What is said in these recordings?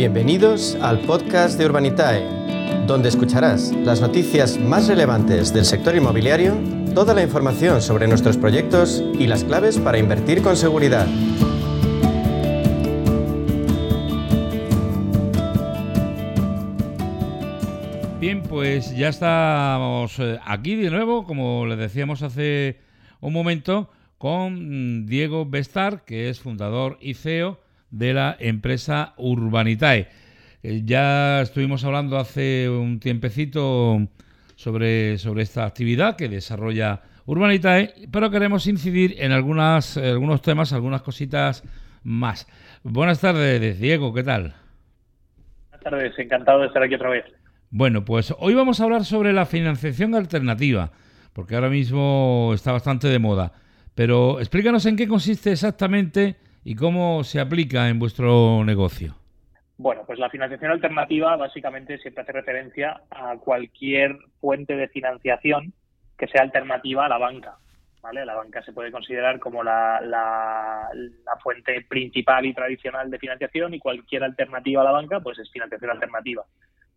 Bienvenidos al podcast de Urbanitae, donde escucharás las noticias más relevantes del sector inmobiliario, toda la información sobre nuestros proyectos y las claves para invertir con seguridad. Bien, pues ya estamos eh, aquí de nuevo, como les decíamos hace un momento, con Diego Bestar, que es fundador y CEO de la empresa Urbanitae. Eh, ya estuvimos hablando hace un tiempecito sobre, sobre esta actividad que desarrolla Urbanitae, pero queremos incidir en algunas, algunos temas, algunas cositas más. Buenas tardes, Diego, ¿qué tal? Buenas tardes, encantado de estar aquí otra vez. Bueno, pues hoy vamos a hablar sobre la financiación alternativa, porque ahora mismo está bastante de moda. Pero explícanos en qué consiste exactamente y cómo se aplica en vuestro negocio. Bueno, pues la financiación alternativa básicamente siempre hace referencia a cualquier fuente de financiación que sea alternativa a la banca. ¿vale? La banca se puede considerar como la, la, fuente principal y tradicional de financiación y cualquier alternativa a la banca pues es financiación alternativa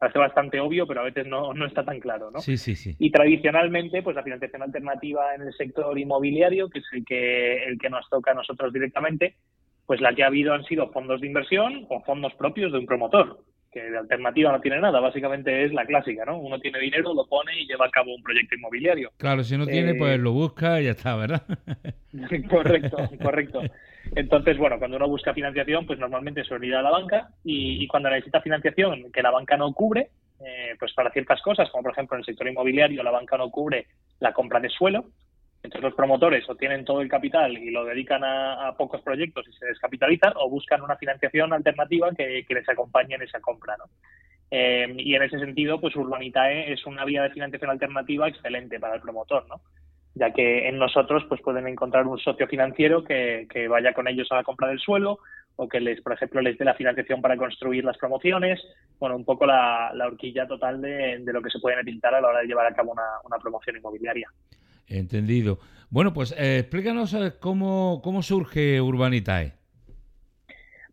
parece bastante obvio, pero a veces no, no está tan claro, ¿no? Sí, sí, sí. Y tradicionalmente, pues la financiación alternativa en el sector inmobiliario, que es el que, el que nos toca a nosotros directamente, pues la que ha habido han sido fondos de inversión o fondos propios de un promotor, que de alternativa no tiene nada, básicamente es la clásica, ¿no? Uno tiene dinero, lo pone y lleva a cabo un proyecto inmobiliario. Claro, si no tiene, pues eh, lo busca y ya está, ¿verdad? correcto, correcto. Entonces, bueno, cuando uno busca financiación, pues normalmente se olvida a la banca y, cuando necesita financiación que la banca no cubre, eh, pues para ciertas cosas, como por ejemplo en el sector inmobiliario, la banca no cubre la compra de suelo, entonces los promotores o tienen todo el capital y lo dedican a, pocos proyectos y se descapitalizan o buscan una financiación alternativa que, les acompañe en esa compra, ¿no? Eh, y en ese sentido, pues Urbanitae es una vía de financiación alternativa excelente para el promotor, ¿no? ya que en nosotros pues pueden encontrar un socio financiero que, vaya con ellos a la compra del suelo o que les, por ejemplo, les dé la financiación para construir las promociones, bueno, un poco la, horquilla total de, lo que se puede necesitar a la hora de llevar a cabo una, promoción inmobiliaria. Entendido. Bueno, pues eh, explícanos eh, cómo, cómo surge Urbanitae.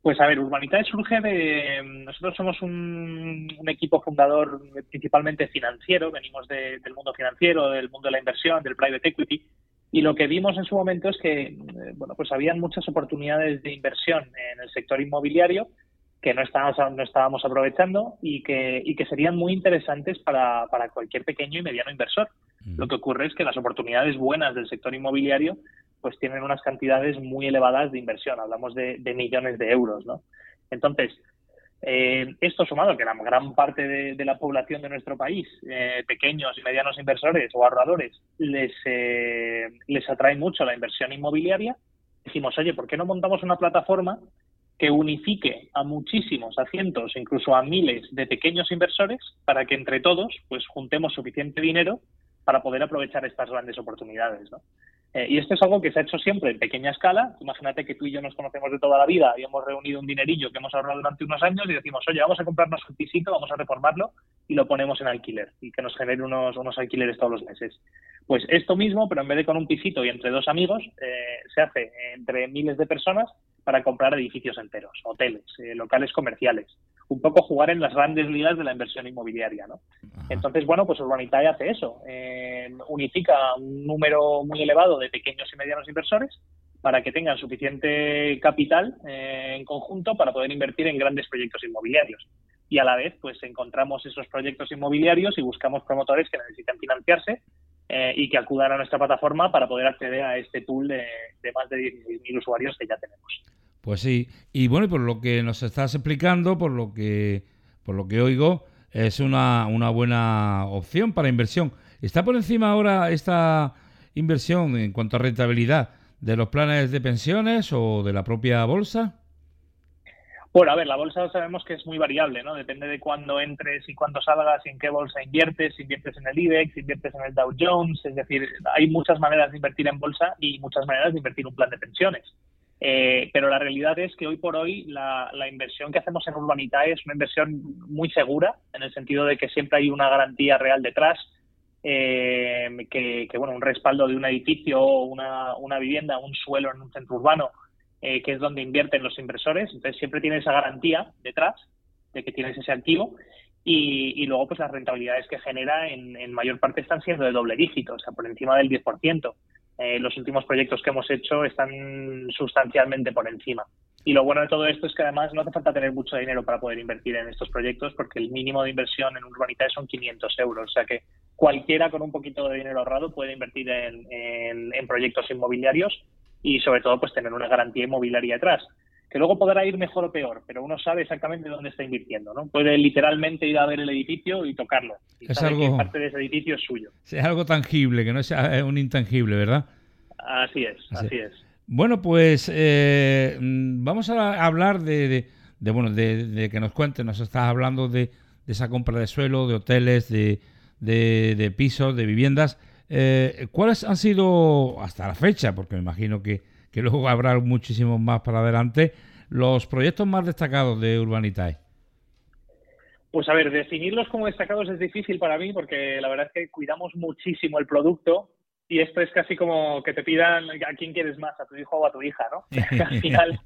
Pues a ver, Urbanitae surge de... Nosotros somos un, equipo fundador principalmente financiero, venimos del mundo financiero, del mundo de la inversión, del private equity, y lo que vimos en su momento es que, eh, bueno, pues habían muchas oportunidades de inversión en el sector inmobiliario que no estábamos, no estábamos aprovechando y que, y que serían muy interesantes para, para cualquier pequeño y mediano inversor. Lo que ocurre es que las oportunidades buenas del sector inmobiliario pues tienen unas cantidades muy elevadas de inversión, hablamos de, millones de euros, ¿no? Entonces, eh, esto sumado que la gran parte de, la población de nuestro país, eh, pequeños y medianos inversores o ahorradores, les, eh, les atrae mucho la inversión inmobiliaria, decimos, oye, ¿por qué no montamos una plataforma que unifique a muchísimos, a cientos, incluso a miles de pequeños inversores para que entre todos pues juntemos suficiente dinero para poder aprovechar estas grandes oportunidades, ¿no? Eh, y esto es algo que se ha hecho siempre en pequeña escala. Imagínate que tú y yo nos conocemos de toda la vida y hemos reunido un dinerillo que hemos ahorrado durante unos años y decimos, oye, vamos a comprarnos un pisito, vamos a reformarlo y lo ponemos en alquiler y que nos genere unos, unos alquileres todos los meses. Pues esto mismo, pero en vez de con un pisito y entre dos amigos, eh, se hace entre miles de personas para comprar edificios enteros, hoteles, eh, locales comerciales. Un poco jugar en las grandes ligas de la inversión inmobiliaria, ¿no? Entonces, bueno, pues Urbanitae hace eso. Eh, unifica un número muy elevado de pequeños y medianos inversores para que tengan suficiente capital eh, en conjunto para poder invertir en grandes proyectos inmobiliarios. Y a la vez, pues encontramos esos proyectos inmobiliarios y buscamos promotores que necesiten financiarse eh, y que acudan a nuestra plataforma para poder acceder a este tool de, más de 16.000 usuarios que ya tenemos. Pues sí, y bueno, por lo que nos estás explicando, por lo que, por lo que oigo, es una, una buena opción para inversión. ¿Está por encima ahora esta inversión en cuanto a rentabilidad de los planes de pensiones o de la propia bolsa? Bueno, a ver, la bolsa sabemos que es muy variable, ¿no? Depende de cuándo entres y cuándo salgas y en qué bolsa inviertes, si inviertes en el IBEX, si inviertes en el Dow Jones, es decir, hay muchas maneras de invertir en bolsa y muchas maneras de invertir un plan de pensiones. Eh, pero la realidad es que hoy por hoy la, inversión que hacemos en Urbanitae es una inversión muy segura, en el sentido de que siempre hay una garantía real detrás, eh, que, bueno, un respaldo de un edificio, una, una vivienda, un suelo en un centro urbano, eh, que es donde invierten los inversores. Entonces siempre tiene esa garantía detrás. de que tienes ese activo y, luego pues las rentabilidades que genera en, mayor parte están siendo de doble dígito, o sea, por encima del 10%. Eh, los últimos proyectos que hemos hecho están sustancialmente por encima. Y lo bueno de todo esto es que además no hace falta tener mucho dinero para poder invertir en estos proyectos porque el mínimo de inversión en Urbanitae son 500 euros. O sea que cualquiera con un poquito de dinero ahorrado puede invertir en, en proyectos inmobiliarios y sobre todo pues tener una garantía inmobiliaria detrás que luego podrá ir mejor o peor, pero uno sabe exactamente dónde está invirtiendo, ¿no? Puede literalmente ir a ver el edificio y tocarlo. Y es algo, parte de ese edificio es suyo. Es algo tangible, que no es un intangible, ¿verdad? Así es, así, es. Bueno, pues eh, vamos a hablar de, bueno, de, que nos cuente, nos estás hablando de, esa compra de suelo, de hoteles, de, pisos, de viviendas. Eh, ¿Cuáles han sido hasta la fecha? Porque me imagino que que luego habrá muchísimos más para adelante, los proyectos más destacados de Urbanitae. Pues a ver, definirlos como destacados es difícil para mí porque la verdad es que cuidamos muchísimo el producto y esto es casi como que te pidan a quién quieres más, a tu hijo o a tu hija, ¿no? Al final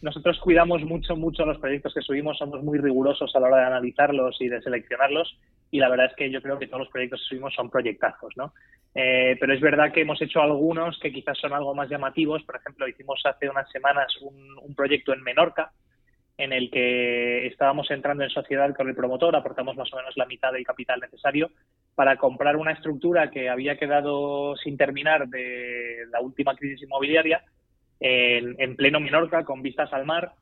nosotros cuidamos mucho, mucho los proyectos que subimos, somos muy rigurosos a la hora de analizarlos y de seleccionarlos y la verdad es que yo creo que todos los proyectos que subimos son proyectazos, ¿no? Eh, pero es verdad que hemos hecho algunos que quizás son algo más llamativos. Por ejemplo, hicimos hace unas semanas un, proyecto en Menorca en el que estábamos entrando en sociedad con el promotor, aportamos más o menos la mitad del capital necesario para comprar una estructura que había quedado sin terminar de la última crisis inmobiliaria en, pleno Menorca, con vistas al mar,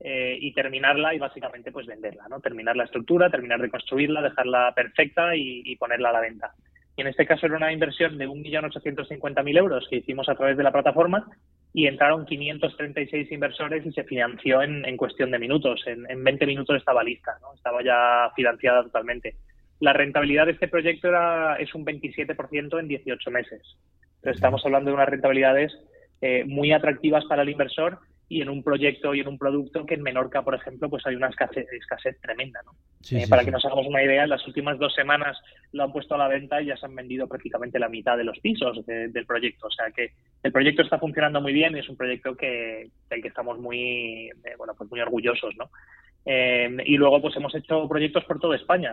eh, y terminarla y básicamente pues venderla, ¿no? Terminar la estructura, terminar de construirla, dejarla perfecta y ponerla a la venta. Y en este caso era una inversión de 1.850.000 euros que hicimos a través de la plataforma y entraron 536 inversores y se financió en, cuestión de minutos. En, 20 minutos estaba lista, ¿no? estaba ya financiada totalmente. La rentabilidad de este proyecto era, es un 27% en 18 meses. Entonces estamos hablando de unas rentabilidades eh, muy atractivas para el inversor y en un proyecto y en un producto que en Menorca, por ejemplo, pues hay una escasez, tremenda. ¿no? Eh, para que nos hagamos una idea, en las últimas dos semanas lo han puesto a la venta y ya se han vendido prácticamente la mitad de los pisos del proyecto. O sea que el proyecto está funcionando muy bien y es un proyecto que, del que estamos muy, eh, bueno, pues muy orgullosos. ¿no? Eh, y luego pues hemos hecho proyectos por toda España.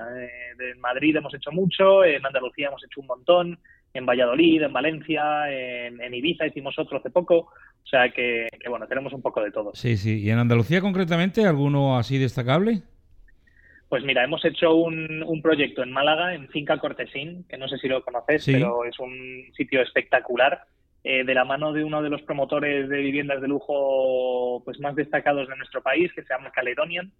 en Madrid hemos hecho mucho, en Andalucía hemos hecho un montón, en Valladolid, en Valencia, en, Ibiza hicimos otro hace poco. O sea que, bueno, tenemos un poco de todo. Sí, sí. ¿Y en Andalucía concretamente alguno así destacable? Pues mira, hemos hecho un, proyecto en Málaga, en Finca Cortesín, que no sé si lo conoces, pero es un sitio espectacular, eh, de la mano de uno de los promotores de viviendas de lujo pues más destacados de nuestro país, que se llama Caledonian.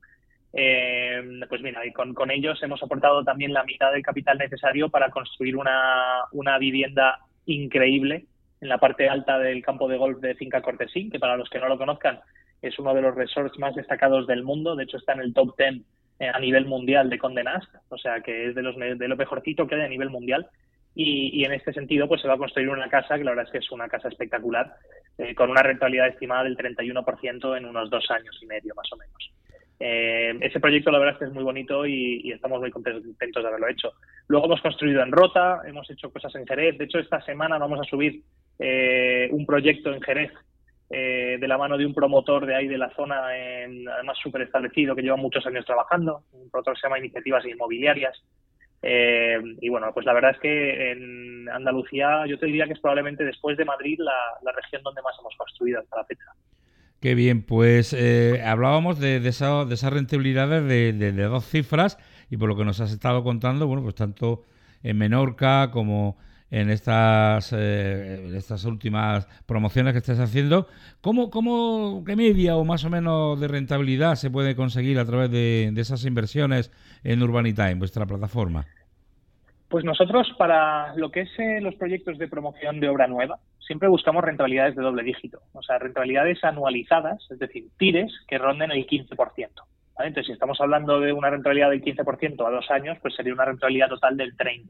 Eh, pues mira, y con, ellos hemos aportado también la mitad del capital necesario para construir una, una vivienda increíble en la parte alta del campo de golf de Finca Cortesín, que para los que no lo conozcan es uno de los resorts más destacados del mundo, de hecho está en el top 10 eh, a nivel mundial de Condé Nast, o sea que es de, los, de lo mejorcito que hay a nivel mundial. Y, en este sentido, pues se va a construir una casa, que la verdad es que es una casa espectacular, eh, con una rentabilidad estimada del 31% en unos dos años y medio, más o menos. Eh, ese proyecto la verdad es que es muy bonito y, estamos muy contentos de haberlo hecho. Luego hemos construido en Rota, hemos hecho cosas en Jerez. De hecho, esta semana vamos a subir eh, un proyecto en Jerez de la mano de un promotor de ahí de la zona, además súper establecido, que lleva muchos años trabajando. Un promotor se llama Iniciativas Inmobiliarias. Y bueno, pues la verdad es que en Andalucía yo te diría que es probablemente después de Madrid la, la región donde más hemos construido hasta la fecha. Qué bien, pues eh, hablábamos de, de, esa, de esas rentabilidades de, dos cifras y por lo que nos has estado contando, bueno, pues tanto en Menorca como en estas, eh, últimas promociones que estás haciendo, ¿cómo, cómo, ¿qué media o más o menos de rentabilidad se puede conseguir a través de, esas inversiones en Urbanita, en vuestra plataforma? Pues nosotros para lo que es eh, los proyectos de promoción de obra nueva, siempre buscamos rentabilidades de doble dígito, o sea, rentabilidades anualizadas, es decir, tires que ronden el 15%. Entonces, si estamos hablando de una rentabilidad del 15% a dos años, pues sería una rentabilidad total del 30%,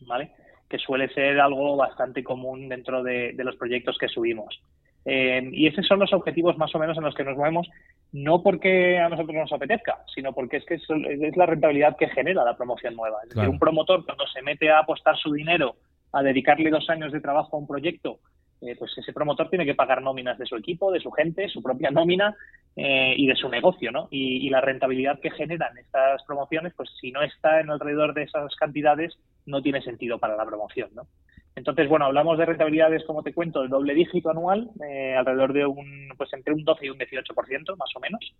¿vale? Que suele ser algo bastante común dentro de, los proyectos que subimos. Eh, y esos son los objetivos más o menos en los que nos movemos, no porque a nosotros nos apetezca, sino porque es que es, la rentabilidad que genera la promoción nueva. Es decir, un promotor cuando se mete a apostar su dinero a dedicarle dos años de trabajo a un proyecto eh, pues ese promotor tiene que pagar nóminas de su equipo, de su gente, su propia nómina eh, y de su negocio, ¿no? Y, la rentabilidad que generan estas promociones, pues si no está en alrededor de esas cantidades, no tiene sentido para la promoción, ¿no? Entonces, bueno, hablamos de rentabilidades, como te cuento, de doble dígito anual, alrededor de un, pues entre un 12 y un 18%, más o menos.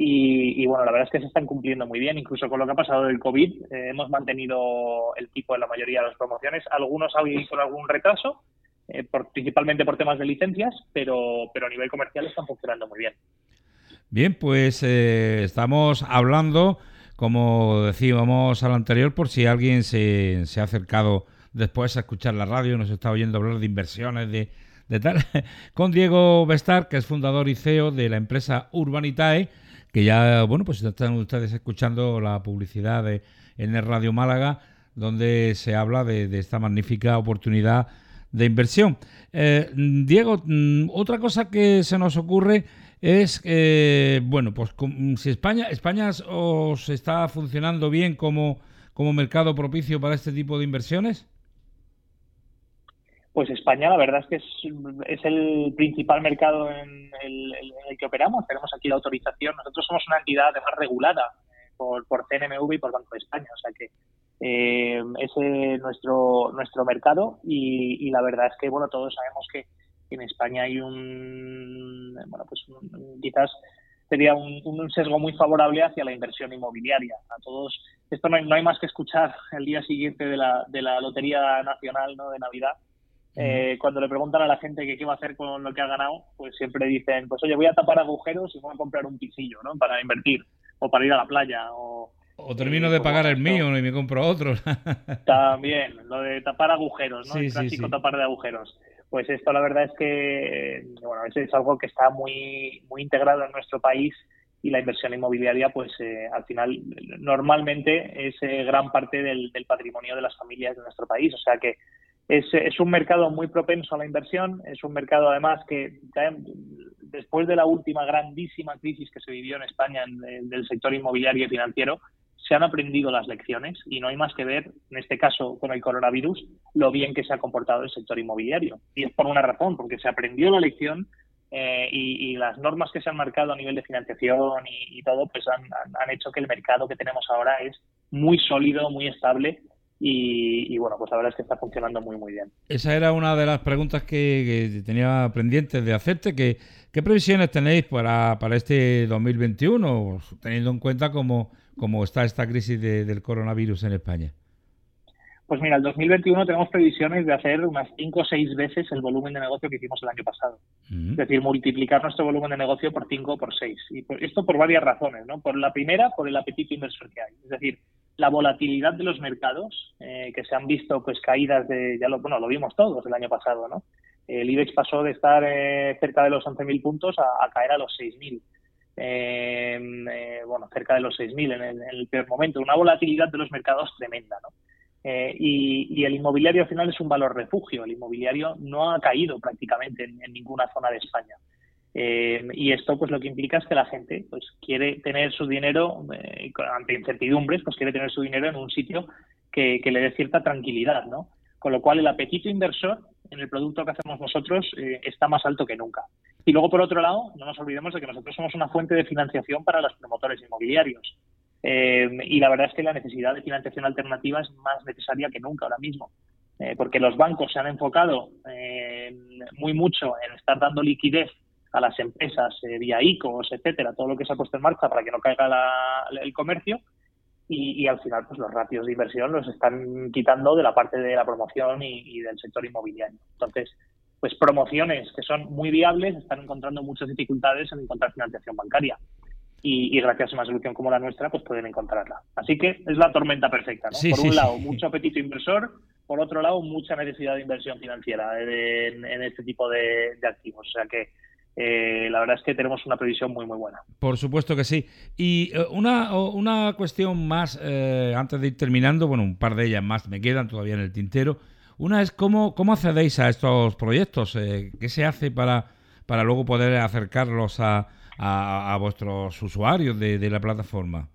Y, bueno, la verdad es que se están cumpliendo muy bien, incluso con lo que ha pasado del COVID, eh, hemos mantenido el tipo en la mayoría de las promociones, algunos han con algún retraso, eh, principalmente por temas de licencias, pero, pero a nivel comercial están funcionando muy bien. Bien, pues eh, estamos hablando, como decíamos al anterior, por si alguien se, se, ha acercado después a escuchar la radio, nos está oyendo hablar de inversiones, de, de tal, con Diego Bestar, que es fundador y CEO de la empresa Urbanitae, que ya, bueno, pues están ustedes escuchando la publicidad de, en el Radio Málaga, donde se habla de, esta magnífica oportunidad de inversión. Eh, Diego, mm, otra cosa que se nos ocurre es, que, bueno, pues si España, España os está funcionando bien como, como mercado propicio para este tipo de inversiones. Pues España, la verdad es que es, el principal mercado en el, que operamos. Tenemos aquí la autorización. Nosotros somos una entidad además regulada eh, por, por CNMV y por Banco de España. O sea que eh, ese es nuestro, nuestro mercado y, la verdad es que, bueno, todos sabemos que en España hay un, bueno, pues quizás sería un, sesgo muy favorable hacia la inversión inmobiliaria. A todos, esto no hay, no hay más que escuchar el día siguiente de la, de la Lotería Nacional ¿no? de Navidad eh, cuando le preguntan a la gente qué va a hacer con lo que ha ganado, pues siempre dicen, pues oye, voy a tapar agujeros y voy a comprar un pisillo, ¿no? Para invertir, o para ir a la playa, o... O termino de pagar el mío y me compro otro. También, lo de tapar agujeros, ¿no? el clásico tapar de agujeros. Pues esto la verdad es que, bueno, es algo que está muy, muy integrado en nuestro país y la inversión inmobiliaria, pues eh, al final normalmente es eh, gran parte del, patrimonio de las familias de nuestro país. O sea que es, es, un mercado muy propenso a la inversión, es un mercado además que después de la última grandísima crisis que se vivió en España en, del sector inmobiliario y financiero, se han aprendido las lecciones y no hay más que ver, en este caso con el coronavirus, lo bien que se ha comportado el sector inmobiliario. Y es por una razón, porque se aprendió la lección eh, y, las normas que se han marcado a nivel de financiación y, todo, pues han, han, hecho que el mercado que tenemos ahora es muy sólido, muy estable y, bueno, pues la verdad es que está funcionando muy, muy bien. Esa era una de las preguntas que, tenía pendientes de hacerte. ¿Qué previsiones tenéis para, para este 2021, teniendo en cuenta cómo, cómo está esta crisis del coronavirus en España? Pues mira, el 2021 tenemos previsiones de hacer unas 5 o 6 veces el volumen de negocio que hicimos el año pasado. Es decir, multiplicar nuestro volumen de negocio por 5 o por 6. Y esto por varias razones, ¿no? Por la primera, por el apetito inversor que hay. Es decir, la volatilidad de los mercados, eh, que se han visto pues caídas de, ya lo, bueno, lo vimos todos el año pasado, ¿no? El IBEX pasó de estar eh, cerca de los 11.000 puntos a, caer a los 6.000. Eh, eh, bueno, cerca de los 6.000 en en el peor momento. Una volatilidad de los mercados tremenda, ¿no? y, el inmobiliario al final es un valor refugio. El inmobiliario no ha caído prácticamente en ninguna zona de España. Eh, y esto pues lo que implica es que la gente pues quiere tener su dinero eh, ante incertidumbres, pues quiere tener su dinero en un sitio que, le dé cierta tranquilidad, ¿no? Con lo cual el apetito inversor en el producto que hacemos nosotros eh, está más alto que nunca. Y luego por otro lado, no nos olvidemos de que nosotros somos una fuente de financiación para los promotores inmobiliarios. y la verdad es que la necesidad de financiación alternativa es más necesaria que nunca ahora mismo. porque los bancos se han enfocado muy mucho en estar dando liquidez a las empresas eh, vía ICOs, etcétera, todo lo que se ha puesto en marcha para que no caiga el comercio y, al final pues los ratios de inversión los están quitando de la parte de la promoción y, del sector inmobiliario. Entonces, pues promociones que son muy viables están encontrando muchas dificultades en encontrar financiación bancaria. Y, gracias a una solución como la nuestra, pues pueden encontrarla. Así que es la tormenta perfecta, ¿no? por un lado, mucho apetito inversor, por otro lado, mucha necesidad de inversión financiera en, este tipo de, de activos. O sea que eh, la verdad es que tenemos una previsión muy, muy buena. Por supuesto que sí. Y eh, una, una cuestión más, eh, antes de ir terminando, bueno, un par de ellas más me quedan todavía en el tintero. Una es cómo, cómo accedéis a estos proyectos, qué se hace para, para luego poder acercarlos a, a, vuestros usuarios de, la plataforma.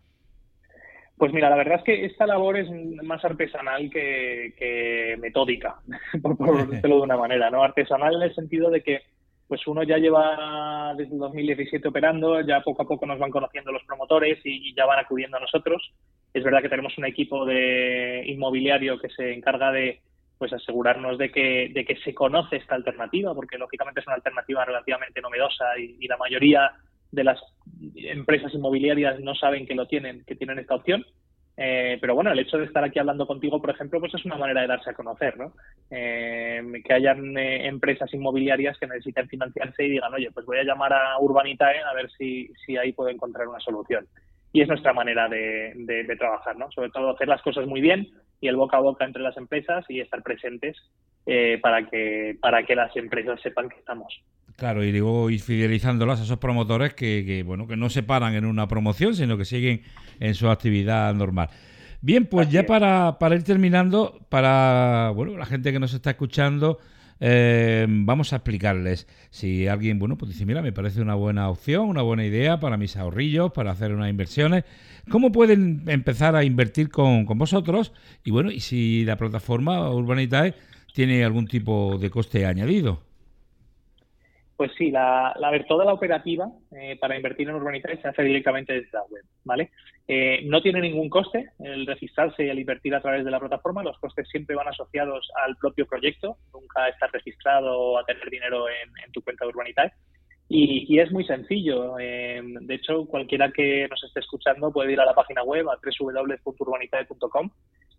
Pues mira, la verdad es que esta labor es más artesanal que, metódica, por, decirlo de una manera, ¿no? Artesanal en el sentido de que pues uno ya lleva desde el 2017 operando, ya poco a poco nos van conociendo los promotores y, ya van acudiendo a nosotros. Es verdad que tenemos un equipo de inmobiliario que se encarga de pues asegurarnos de que, de que se conoce esta alternativa, porque lógicamente es una alternativa relativamente novedosa y la mayoría de las empresas inmobiliarias no saben que lo tienen, que tienen esta opción. Eh, pero bueno, el hecho de estar aquí hablando contigo, por ejemplo, pues es una manera de darse a conocer, ¿no? Eh, que hayan eh, empresas inmobiliarias que necesiten financiarse y digan, oye, pues voy a llamar a Urbanitae a ver si, si ahí puedo encontrar una solución. Y es nuestra manera de, de trabajar, ¿no? Sobre todo hacer las cosas muy bien y el boca a boca entre las empresas y estar presentes para, que, para que las empresas sepan que estamos. Claro, y digo, ir fidelizándolas a esos promotores que, bueno, que no se paran en una promoción, sino que siguen en su actividad normal. Bien, pues ya para, para, ir terminando, para bueno, la gente que nos está escuchando, eh, vamos a explicarles. Si alguien, bueno, pues dice, mira, me parece una buena opción, una buena idea para mis ahorrillos, para hacer unas inversiones, ¿cómo pueden empezar a invertir con, con vosotros? Y bueno, y si la plataforma Urbanitae tiene algún tipo de coste añadido. Pues sí, la, la ver, toda la operativa eh, para invertir en Urbanitae se hace directamente desde la web, ¿vale? Eh, no tiene ningún coste el registrarse y el invertir a través de la plataforma. Los costes siempre van asociados al propio proyecto. Nunca estás registrado o a tener dinero en, tu cuenta de Urbanitae. Y, es muy sencillo. Eh, de hecho, cualquiera que nos esté escuchando puede ir a la página web a www.urbanitae.com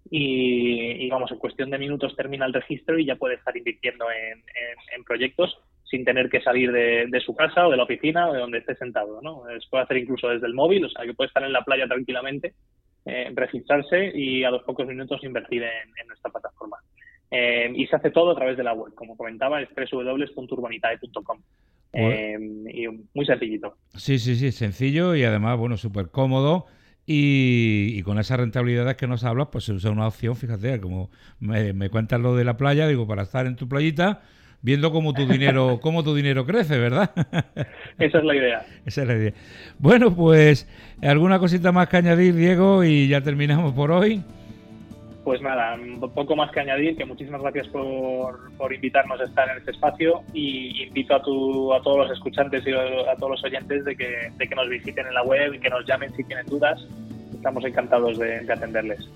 y, y, vamos, en cuestión de minutos termina el registro y ya puede estar invirtiendo en, en proyectos sin tener que salir de, su casa o de la oficina o de donde esté sentado. ¿no? Se puede hacer incluso desde el móvil, o sea, que puede estar en la playa tranquilamente, eh, registrarse y a los pocos minutos invertir en, nuestra plataforma. Eh, y se hace todo a través de la web, como comentaba, es www.urbanitae.com. Eh, y muy sencillito. Sí, sí, sí, sencillo y además, bueno, súper cómodo. Y, con esas rentabilidades que nos hablas, pues se usa una opción, fíjate, como me, me cuentas lo de la playa, digo, para estar en tu playita, viendo cómo tu dinero, cómo tu dinero crece, ¿verdad? Esa es la idea. Esa es la idea. Bueno, pues alguna cosita más que añadir, Diego, y ya terminamos por hoy. Pues nada, poco más que añadir, que muchísimas gracias por, por invitarnos a estar en este espacio y invito a, tu, a todos los escuchantes y a todos los oyentes de que, de que nos visiten en la web y que nos llamen si tienen dudas. Estamos encantados de, de atenderles.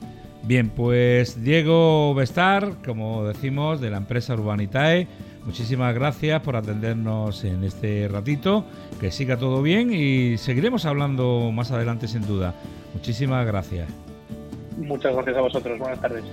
Bien, pues Diego Bestar, como decimos, de la empresa Urbanitae Muchísimas gracias por atendernos en este ratito, que siga todo bien y seguiremos hablando más adelante sin duda. Muchísimas gracias. Muchas gracias a vosotros, buenas tardes.